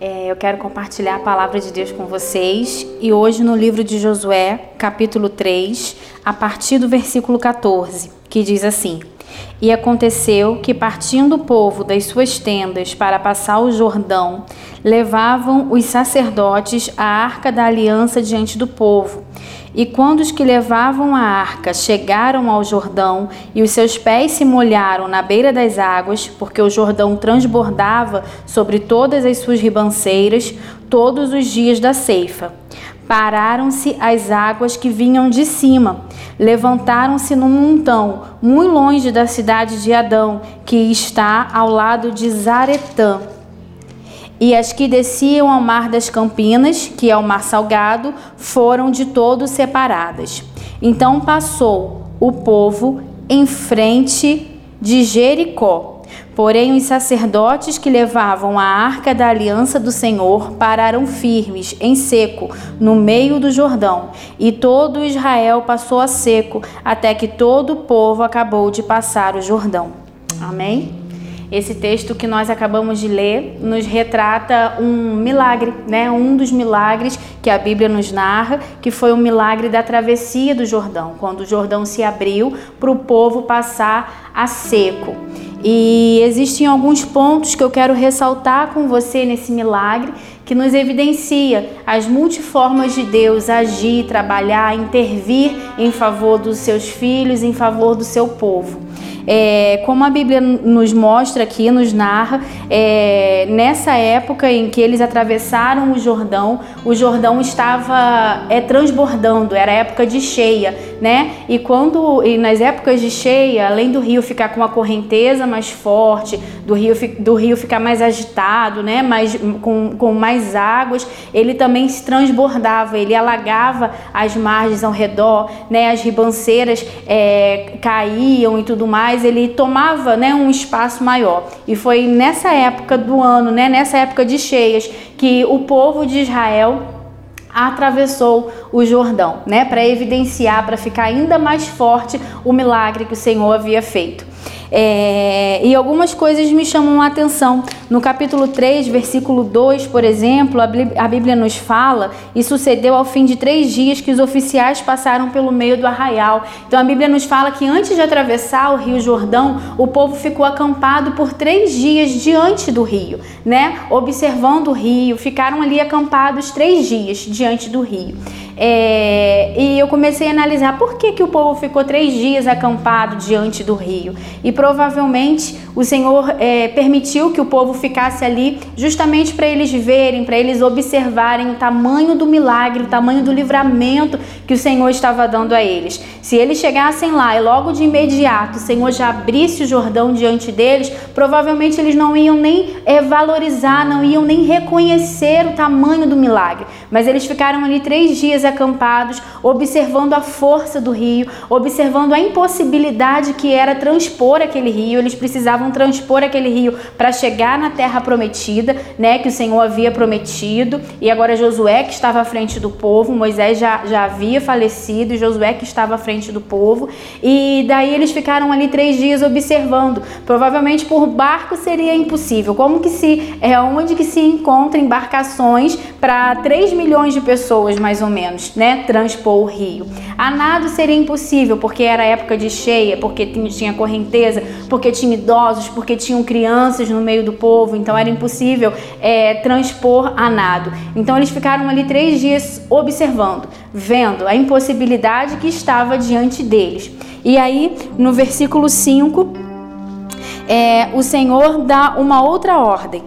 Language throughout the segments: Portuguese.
é, eu quero compartilhar a palavra de Deus com vocês. E hoje no livro de Josué, capítulo 3, a partir do versículo 14, que diz assim: E aconteceu que, partindo o povo das suas tendas para passar o Jordão, levavam os sacerdotes a arca da aliança diante do povo. E quando os que levavam a arca chegaram ao Jordão e os seus pés se molharam na beira das águas, porque o Jordão transbordava sobre todas as suas ribanceiras todos os dias da ceifa, pararam-se as águas que vinham de cima, levantaram-se num montão, muito longe da cidade de Adão, que está ao lado de Zaretã e as que desciam ao mar das Campinas, que é o mar salgado, foram de todo separadas. Então passou o povo em frente de Jericó. Porém, os sacerdotes que levavam a arca da aliança do Senhor pararam firmes, em seco, no meio do Jordão, e todo Israel passou a seco, até que todo o povo acabou de passar o Jordão. Amém? Esse texto que nós acabamos de ler nos retrata um milagre, né? Um dos milagres que a Bíblia nos narra, que foi o milagre da travessia do Jordão, quando o Jordão se abriu para o povo passar a seco. E existem alguns pontos que eu quero ressaltar com você nesse milagre que nos evidencia as multiformas de Deus agir, trabalhar, intervir em favor dos seus filhos, em favor do seu povo. É, como a Bíblia nos mostra aqui, nos narra, é, nessa época em que eles atravessaram o Jordão, o Jordão estava é, transbordando, era época de cheia, né? E quando e nas épocas de cheia, além do rio ficar com a correnteza mais forte, do rio, do rio ficar mais agitado, né? Mais, com, com mais águas, ele também se transbordava, ele alagava as margens ao redor, né? As ribanceiras é, caíam e tudo mais ele tomava né, um espaço maior. E foi nessa época do ano, né, nessa época de cheias, que o povo de Israel atravessou o Jordão, né, para evidenciar, para ficar ainda mais forte o milagre que o Senhor havia feito. É, e algumas coisas me chamam a atenção. No capítulo 3, versículo 2, por exemplo, a Bíblia nos fala e sucedeu ao fim de três dias que os oficiais passaram pelo meio do arraial. Então a Bíblia nos fala que antes de atravessar o rio Jordão, o povo ficou acampado por três dias diante do rio, né? Observando o rio, ficaram ali acampados três dias diante do rio. É, e eu comecei a analisar por que, que o povo ficou três dias acampado diante do rio. E provavelmente o Senhor é, permitiu que o povo ficasse ali justamente para eles verem, para eles observarem o tamanho do milagre, o tamanho do livramento que o Senhor estava dando a eles. Se eles chegassem lá e logo de imediato o Senhor já abrisse o Jordão diante deles, provavelmente eles não iam nem é, valorizar, não iam nem reconhecer o tamanho do milagre. Mas eles ficaram ali três dias acampados, observando a força do rio, observando a impossibilidade que era transpor aquele rio. Eles precisavam transpor aquele rio para chegar na terra prometida, né, que o Senhor havia prometido. E agora Josué que estava à frente do povo, Moisés já, já havia falecido, e Josué que estava à frente do povo. E daí eles ficaram ali três dias observando. Provavelmente por barco seria impossível. Como que se é onde que se encontra embarcações para 3 milhões de pessoas mais ou menos? Né, transpor o rio. A nado seria impossível, porque era época de cheia, porque tinha correnteza, porque tinha idosos, porque tinham crianças no meio do povo, então era impossível é, transpor a nado. Então eles ficaram ali três dias observando, vendo a impossibilidade que estava diante deles. E aí, no versículo 5, é, o Senhor dá uma outra ordem.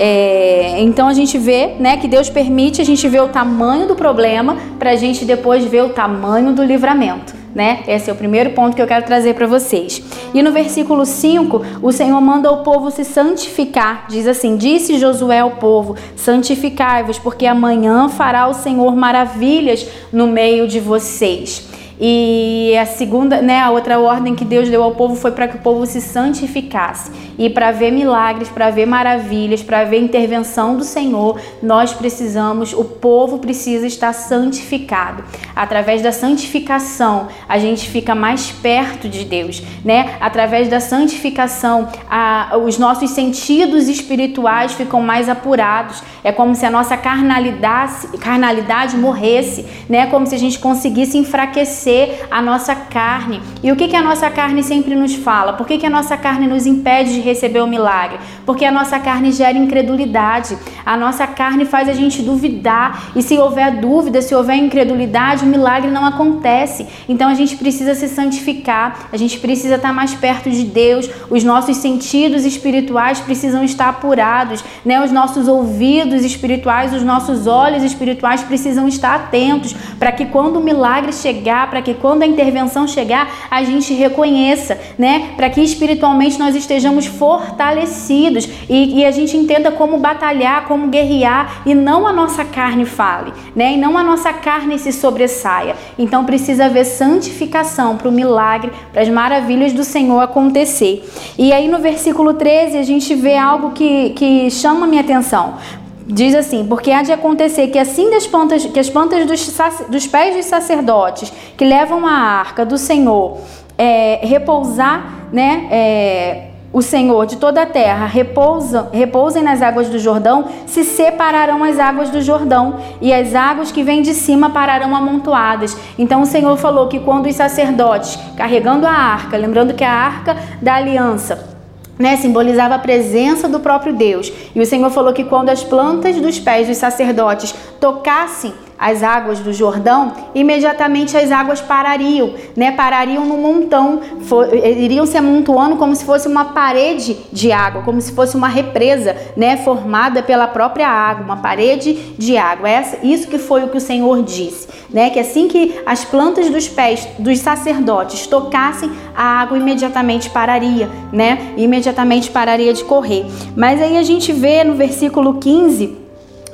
É, então a gente vê né, que Deus permite a gente ver o tamanho do problema para a gente depois ver o tamanho do livramento. Né? Esse é o primeiro ponto que eu quero trazer para vocês. E no versículo 5, o Senhor manda o povo se santificar. Diz assim: Disse Josué ao povo: Santificai-vos, porque amanhã fará o Senhor maravilhas no meio de vocês. E a segunda, né, a outra ordem que Deus deu ao povo foi para que o povo se santificasse. E para ver milagres, para ver maravilhas, para ver intervenção do Senhor, nós precisamos, o povo precisa estar santificado. Através da santificação, a gente fica mais perto de Deus, né? Através da santificação, a, os nossos sentidos espirituais ficam mais apurados. É como se a nossa carnalidade, carnalidade morresse, né? Como se a gente conseguisse enfraquecer a nossa carne. E o que, que a nossa carne sempre nos fala? Por que, que a nossa carne nos impede de receber o milagre? Porque a nossa carne gera incredulidade. A nossa carne faz a gente duvidar. E se houver dúvida, se houver incredulidade, o milagre não acontece. Então a gente precisa se santificar, a gente precisa estar mais perto de Deus, os nossos sentidos espirituais precisam estar apurados, né? Os nossos ouvidos espirituais, os nossos olhos espirituais precisam estar atentos para que quando o milagre chegar, para que quando a intervenção chegar, a gente reconheça, né? Para que espiritualmente nós estejamos fortalecidos e, e, a gente entenda como batalhar, como guerrear e não a nossa carne fale, né? E não a nossa carne se sobressaia. Então precisa haver santificação para o milagre, para as maravilhas do Senhor acontecer. E aí no versículo 13 a gente vê algo que, que chama minha atenção. Diz assim: porque há de acontecer que assim das plantas, que as plantas dos, dos pés dos sacerdotes que levam a arca do Senhor é, repousar, né? É, o Senhor de toda a terra repousa, repousem nas águas do Jordão, se separarão as águas do Jordão, e as águas que vêm de cima pararão amontoadas. Então o Senhor falou que quando os sacerdotes, carregando a arca, lembrando que a arca da aliança, né, simbolizava a presença do próprio Deus. E o Senhor falou que quando as plantas dos pés dos sacerdotes tocassem as águas do Jordão, imediatamente as águas parariam, né? Parariam no montão, for, iriam se amontoando como se fosse uma parede de água, como se fosse uma represa, né? Formada pela própria água, uma parede de água. Essa, isso que foi o que o Senhor disse, né? Que assim que as plantas dos pés dos sacerdotes tocassem a água, imediatamente pararia, né? Imediatamente pararia de correr. Mas aí a gente vê no versículo 15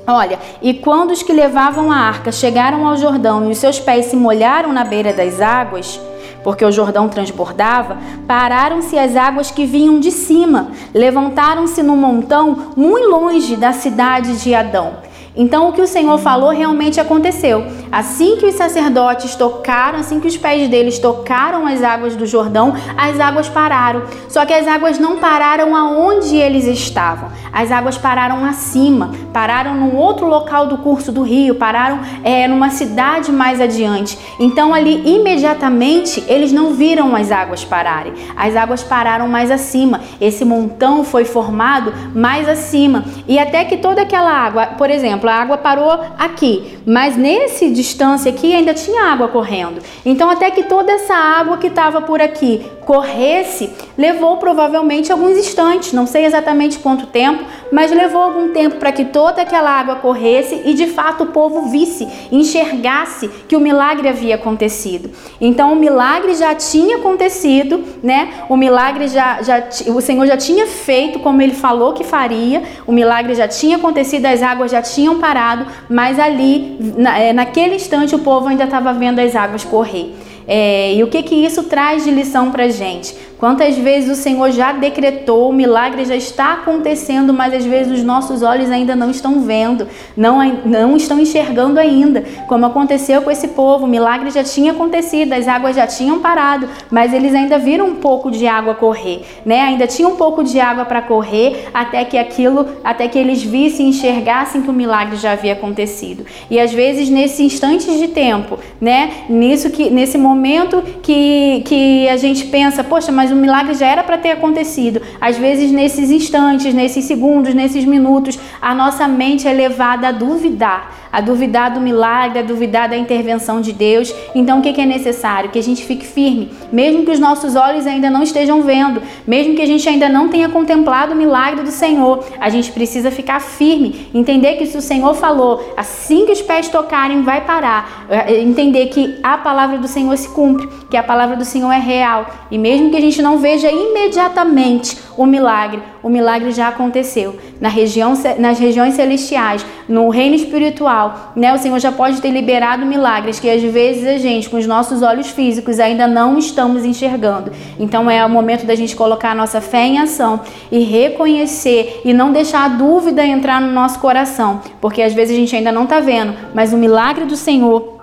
Olha, e quando os que levavam a arca chegaram ao Jordão e os seus pés se molharam na beira das águas, porque o Jordão transbordava, pararam-se as águas que vinham de cima, levantaram-se no montão muito longe da cidade de Adão. Então, o que o Senhor falou realmente aconteceu. Assim que os sacerdotes tocaram, assim que os pés deles tocaram as águas do Jordão, as águas pararam. Só que as águas não pararam aonde eles estavam. As águas pararam acima, pararam num outro local do curso do rio, pararam é, numa cidade mais adiante. Então, ali imediatamente eles não viram as águas pararem. As águas pararam mais acima. Esse montão foi formado mais acima. E até que toda aquela água, por exemplo, exemplo, a água parou aqui, mas nesse distância aqui ainda tinha água correndo. Então, até que toda essa água que estava por aqui corresse, levou provavelmente alguns instantes, não sei exatamente quanto tempo, mas levou algum tempo para que toda aquela água corresse e de fato o povo visse, enxergasse que o milagre havia acontecido. Então o milagre já tinha acontecido, né? O milagre já, já o Senhor já tinha feito como ele falou que faria, o milagre já tinha acontecido, as águas já tinham parado, mas ali, na, é, naquele instante, o povo ainda estava vendo as águas correr. É, e o que, que isso traz de lição para gente? Quantas vezes o Senhor já decretou, o milagre já está acontecendo, mas às vezes os nossos olhos ainda não estão vendo, não, não estão enxergando ainda, como aconteceu com esse povo. O milagre já tinha acontecido, as águas já tinham parado, mas eles ainda viram um pouco de água correr, né? Ainda tinha um pouco de água para correr até que aquilo, até que eles vissem, enxergassem que o milagre já havia acontecido. E às vezes nesses instantes de tempo, né? Nisso que nesse momento que que a gente pensa, poxa, mas o milagre já era para ter acontecido. Às vezes, nesses instantes, nesses segundos, nesses minutos, a nossa mente é levada a duvidar a duvidar do milagre, a duvidar da intervenção de Deus. Então, o que é necessário? Que a gente fique firme, mesmo que os nossos olhos ainda não estejam vendo, mesmo que a gente ainda não tenha contemplado o milagre do Senhor, a gente precisa ficar firme, entender que se o Senhor falou, assim que os pés tocarem, vai parar, é, entender que a palavra do Senhor se cumpre, que a palavra do Senhor é real, e mesmo que a gente não veja imediatamente o milagre, o milagre já aconteceu. Na região, nas regiões celestiais, no reino espiritual, né? O Senhor já pode ter liberado milagres que às vezes a gente, com os nossos olhos físicos, ainda não estamos enxergando. Então é o momento da gente colocar a nossa fé em ação e reconhecer e não deixar a dúvida entrar no nosso coração, porque às vezes a gente ainda não está vendo, mas o milagre do Senhor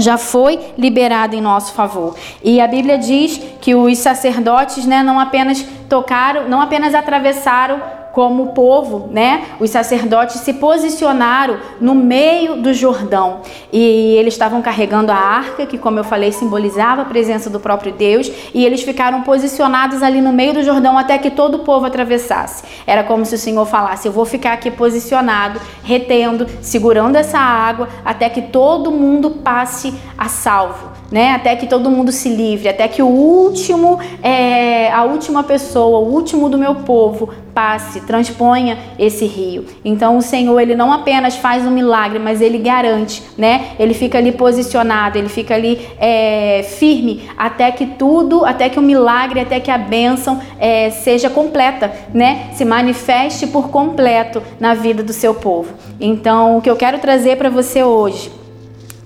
já foi liberado em nosso favor. E a Bíblia diz que os sacerdotes, né, não apenas tocaram, não apenas atravessaram como povo, né? Os sacerdotes se posicionaram no meio do Jordão e eles estavam carregando a arca, que, como eu falei, simbolizava a presença do próprio Deus, e eles ficaram posicionados ali no meio do Jordão até que todo o povo atravessasse. Era como se o Senhor falasse: Eu vou ficar aqui posicionado, retendo, segurando essa água até que todo mundo passe a salvo né? Até que todo mundo se livre, até que o último, é, a última pessoa, o último do meu povo passe, transponha esse rio. Então o Senhor ele não apenas faz um milagre, mas ele garante, né? Ele fica ali posicionado, ele fica ali é, firme até que tudo, até que o milagre, até que a bênção é, seja completa, né? Se manifeste por completo na vida do seu povo. Então o que eu quero trazer para você hoje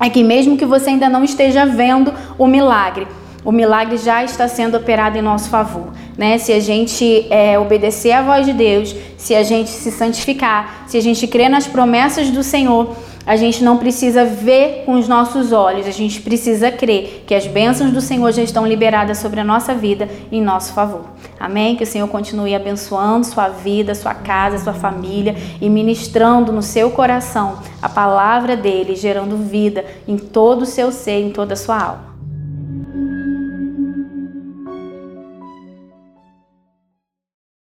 é que mesmo que você ainda não esteja vendo o milagre, o milagre já está sendo operado em nosso favor, né? Se a gente é, obedecer à voz de Deus, se a gente se santificar, se a gente crer nas promessas do Senhor, a gente não precisa ver com os nossos olhos, a gente precisa crer que as bênçãos do Senhor já estão liberadas sobre a nossa vida em nosso favor. Amém? Que o Senhor continue abençoando sua vida, sua casa, sua família e ministrando no seu coração a palavra dele, gerando vida em todo o seu ser, em toda a sua alma.